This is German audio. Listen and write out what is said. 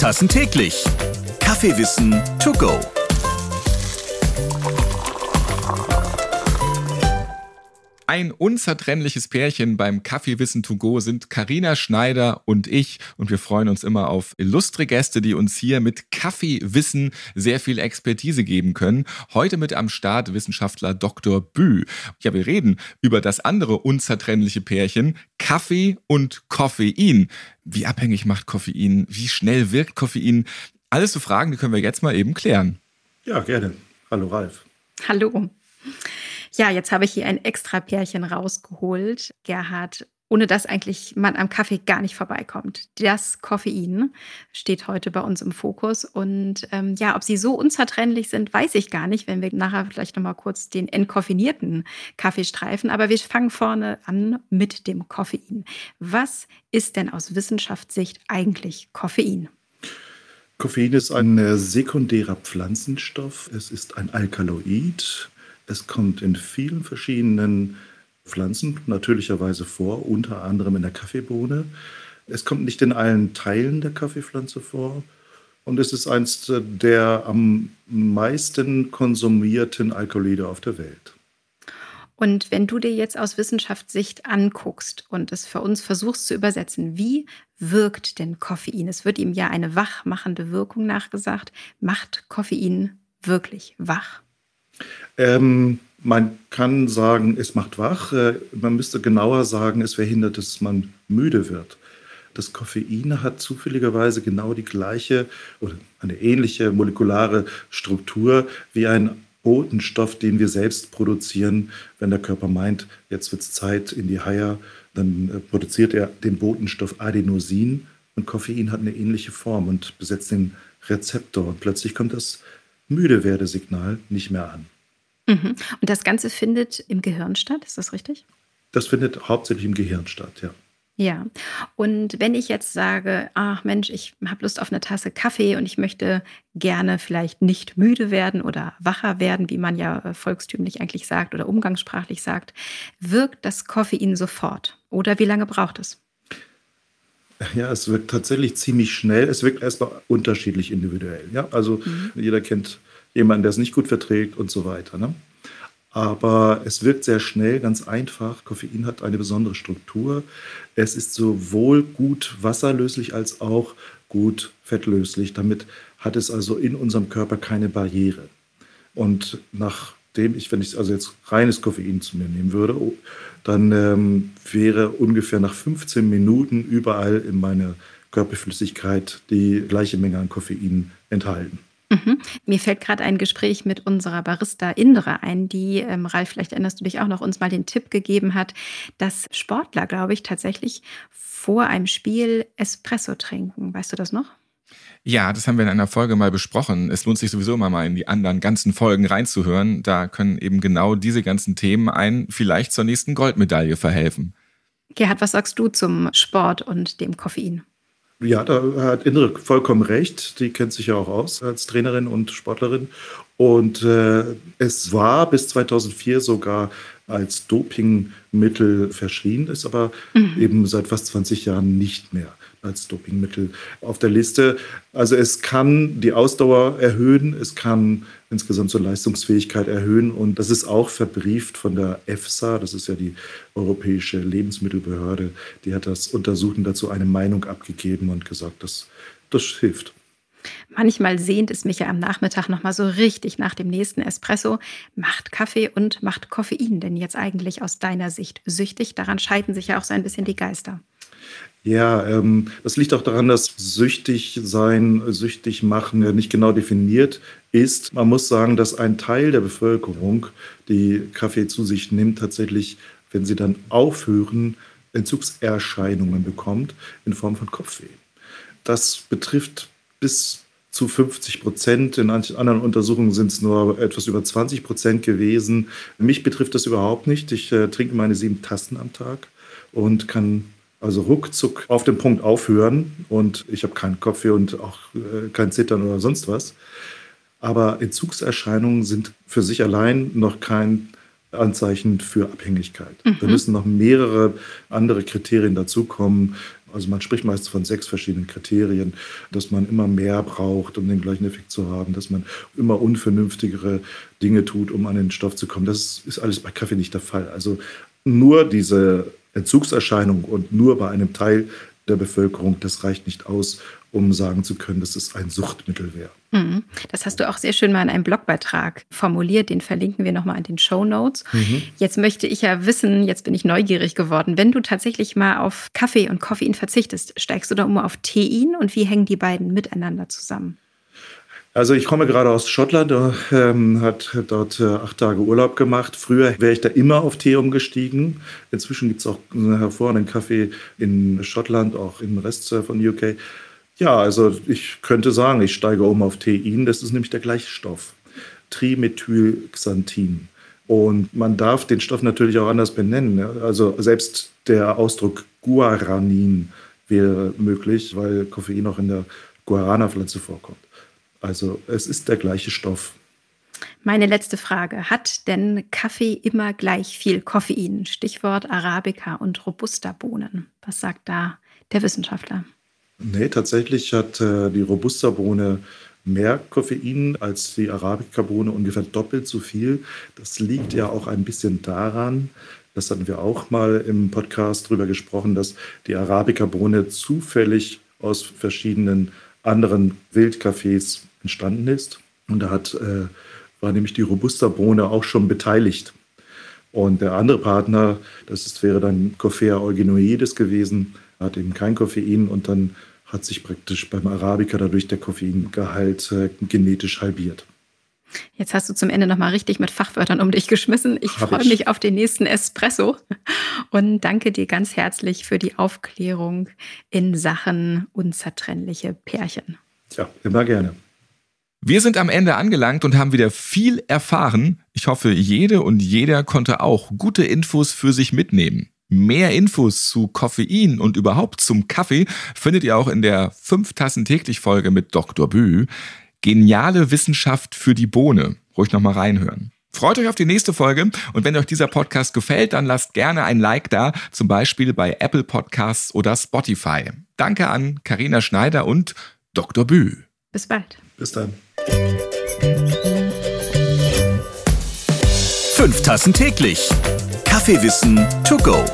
Tassen täglich. Kaffeewissen to go. Ein unzertrennliches Pärchen beim Kaffeewissen to go sind Karina Schneider und ich und wir freuen uns immer auf illustre Gäste, die uns hier mit Kaffeewissen sehr viel Expertise geben können. Heute mit am Start Wissenschaftler Dr. Bü. Ja, wir reden über das andere unzertrennliche Pärchen Kaffee und Koffein. Wie abhängig macht Koffein? Wie schnell wirkt Koffein? Alles so Fragen, die können wir jetzt mal eben klären. Ja, gerne. Hallo Ralf. Hallo. Ja, jetzt habe ich hier ein extra Pärchen rausgeholt, Gerhard, ohne dass eigentlich man am Kaffee gar nicht vorbeikommt. Das Koffein steht heute bei uns im Fokus. Und ähm, ja, ob sie so unzertrennlich sind, weiß ich gar nicht, wenn wir nachher vielleicht nochmal kurz den entkoffinierten Kaffee streifen. Aber wir fangen vorne an mit dem Koffein. Was ist denn aus Wissenschaftssicht eigentlich Koffein? Koffein ist ein sekundärer Pflanzenstoff. Es ist ein Alkaloid. Es kommt in vielen verschiedenen Pflanzen natürlicherweise vor, unter anderem in der Kaffeebohne. Es kommt nicht in allen Teilen der Kaffeepflanze vor. Und es ist eines der am meisten konsumierten Alkaloide auf der Welt. Und wenn du dir jetzt aus Wissenschaftssicht anguckst und es für uns versuchst zu übersetzen, wie wirkt denn Koffein? Es wird ihm ja eine wachmachende Wirkung nachgesagt. Macht Koffein wirklich wach? Ähm, man kann sagen, es macht wach. Äh, man müsste genauer sagen, es verhindert, dass man müde wird. Das Koffein hat zufälligerweise genau die gleiche oder eine ähnliche molekulare Struktur wie ein Botenstoff, den wir selbst produzieren. Wenn der Körper meint, jetzt wird es Zeit in die Haie, dann äh, produziert er den Botenstoff Adenosin und Koffein hat eine ähnliche Form und besetzt den Rezeptor. Und plötzlich kommt das Müdewerdesignal nicht mehr an. Mhm. Und das Ganze findet im Gehirn statt, ist das richtig? Das findet hauptsächlich im Gehirn statt, ja. Ja, und wenn ich jetzt sage, ach Mensch, ich habe Lust auf eine Tasse Kaffee und ich möchte gerne vielleicht nicht müde werden oder wacher werden, wie man ja äh, volkstümlich eigentlich sagt oder umgangssprachlich sagt, wirkt das Koffein sofort? Oder wie lange braucht es? Ja, es wirkt tatsächlich ziemlich schnell. Es wirkt erstmal unterschiedlich individuell. Ja, also mhm. jeder kennt jemanden, der es nicht gut verträgt und so weiter. Ne? Aber es wirkt sehr schnell, ganz einfach. Koffein hat eine besondere Struktur. Es ist sowohl gut wasserlöslich als auch gut fettlöslich. Damit hat es also in unserem Körper keine Barriere. Und nachdem ich, wenn ich also jetzt reines Koffein zu mir nehmen würde, dann ähm, wäre ungefähr nach 15 Minuten überall in meiner Körperflüssigkeit die gleiche Menge an Koffein enthalten. Mhm. Mir fällt gerade ein Gespräch mit unserer Barista Indra ein, die, ähm, Ralf, vielleicht erinnerst du dich auch noch, uns mal den Tipp gegeben hat, dass Sportler, glaube ich, tatsächlich vor einem Spiel Espresso trinken. Weißt du das noch? Ja, das haben wir in einer Folge mal besprochen. Es lohnt sich sowieso immer mal in die anderen ganzen Folgen reinzuhören. Da können eben genau diese ganzen Themen einen vielleicht zur nächsten Goldmedaille verhelfen. Gerhard, was sagst du zum Sport und dem Koffein? Ja, da hat Indre vollkommen recht. Die kennt sich ja auch aus als Trainerin und Sportlerin. Und äh, es war bis 2004 sogar als Dopingmittel verschrien, ist aber mhm. eben seit fast 20 Jahren nicht mehr als Dopingmittel auf der Liste. Also es kann die Ausdauer erhöhen, es kann insgesamt so Leistungsfähigkeit erhöhen und das ist auch verbrieft von der EFSA, das ist ja die Europäische Lebensmittelbehörde, die hat das untersucht und dazu eine Meinung abgegeben und gesagt, dass das hilft. Manchmal sehnt es mich ja am Nachmittag nochmal so richtig nach dem nächsten Espresso. Macht Kaffee und macht Koffein denn jetzt eigentlich aus deiner Sicht süchtig? Daran scheiden sich ja auch so ein bisschen die Geister. Ja, ähm, das liegt auch daran, dass süchtig sein, süchtig machen nicht genau definiert ist. Man muss sagen, dass ein Teil der Bevölkerung, die Kaffee zu sich nimmt, tatsächlich, wenn sie dann aufhören, Entzugserscheinungen bekommt in Form von Kopfweh. Das betrifft bis zu 50 Prozent. In anderen Untersuchungen sind es nur etwas über 20 Prozent gewesen. Mich betrifft das überhaupt nicht. Ich äh, trinke meine sieben Tassen am Tag und kann also ruckzuck auf den Punkt aufhören und ich habe keinen Kopfweh und auch äh, kein Zittern oder sonst was. Aber Entzugserscheinungen sind für sich allein noch kein Anzeichen für Abhängigkeit. Mhm. Da müssen noch mehrere andere Kriterien dazukommen. Also man spricht meist von sechs verschiedenen Kriterien, dass man immer mehr braucht, um den gleichen Effekt zu haben, dass man immer unvernünftigere Dinge tut, um an den Stoff zu kommen. Das ist alles bei Kaffee nicht der Fall. Also nur diese Entzugserscheinung und nur bei einem Teil der Bevölkerung, das reicht nicht aus, um sagen zu können, dass es ein Suchtmittel wäre. Mhm. Das hast du auch sehr schön mal in einem Blogbeitrag formuliert. Den verlinken wir nochmal in den Show Notes. Mhm. Jetzt möchte ich ja wissen, jetzt bin ich neugierig geworden. Wenn du tatsächlich mal auf Kaffee und Koffein verzichtest, steigst du da immer auf Tein und wie hängen die beiden miteinander zusammen? Also ich komme gerade aus Schottland, ähm, hat dort äh, acht Tage Urlaub gemacht. Früher wäre ich da immer auf Tee umgestiegen. Inzwischen gibt es auch einen hervorragenden Kaffee in Schottland, auch im Rest äh, von UK. Ja, also ich könnte sagen, ich steige um auf Tein. Das ist nämlich der gleiche Stoff. Trimethylxanthin. Und man darf den Stoff natürlich auch anders benennen. Also selbst der Ausdruck Guaranin wäre möglich, weil Koffein auch in der Guarana-Pflanze vorkommt. Also es ist der gleiche Stoff. Meine letzte Frage. Hat denn Kaffee immer gleich viel Koffein? Stichwort Arabica und Robusta-Bohnen. Was sagt da der Wissenschaftler? Nee, tatsächlich hat äh, die Robusta-Bohne mehr Koffein als die Arabica-Bohne, ungefähr doppelt so viel. Das liegt ja auch ein bisschen daran, das hatten wir auch mal im Podcast drüber gesprochen, dass die Arabica-Bohne zufällig aus verschiedenen anderen Wildcafés entstanden ist. Und da hat, äh, war nämlich die Robusta-Bohne auch schon beteiligt. Und der andere Partner, das ist, wäre dann Coffea organoides gewesen, hat eben kein Koffein und dann hat sich praktisch beim Arabica dadurch der Koffeingehalt äh, genetisch halbiert. Jetzt hast du zum Ende nochmal richtig mit Fachwörtern um dich geschmissen. Ich freue mich auf den nächsten Espresso und danke dir ganz herzlich für die Aufklärung in Sachen unzertrennliche Pärchen. Ja, immer gerne. Wir sind am Ende angelangt und haben wieder viel erfahren. Ich hoffe, jede und jeder konnte auch gute Infos für sich mitnehmen. Mehr Infos zu Koffein und überhaupt zum Kaffee findet ihr auch in der 5 Tassen täglich Folge mit Dr. Bü. Geniale Wissenschaft für die Bohne. Ruhig nochmal reinhören. Freut euch auf die nächste Folge und wenn euch dieser Podcast gefällt, dann lasst gerne ein Like da, zum Beispiel bei Apple Podcasts oder Spotify. Danke an Karina Schneider und Dr. Bü. Bis bald. Bis dann. Fünf Tassen täglich. Kaffeewissen to go.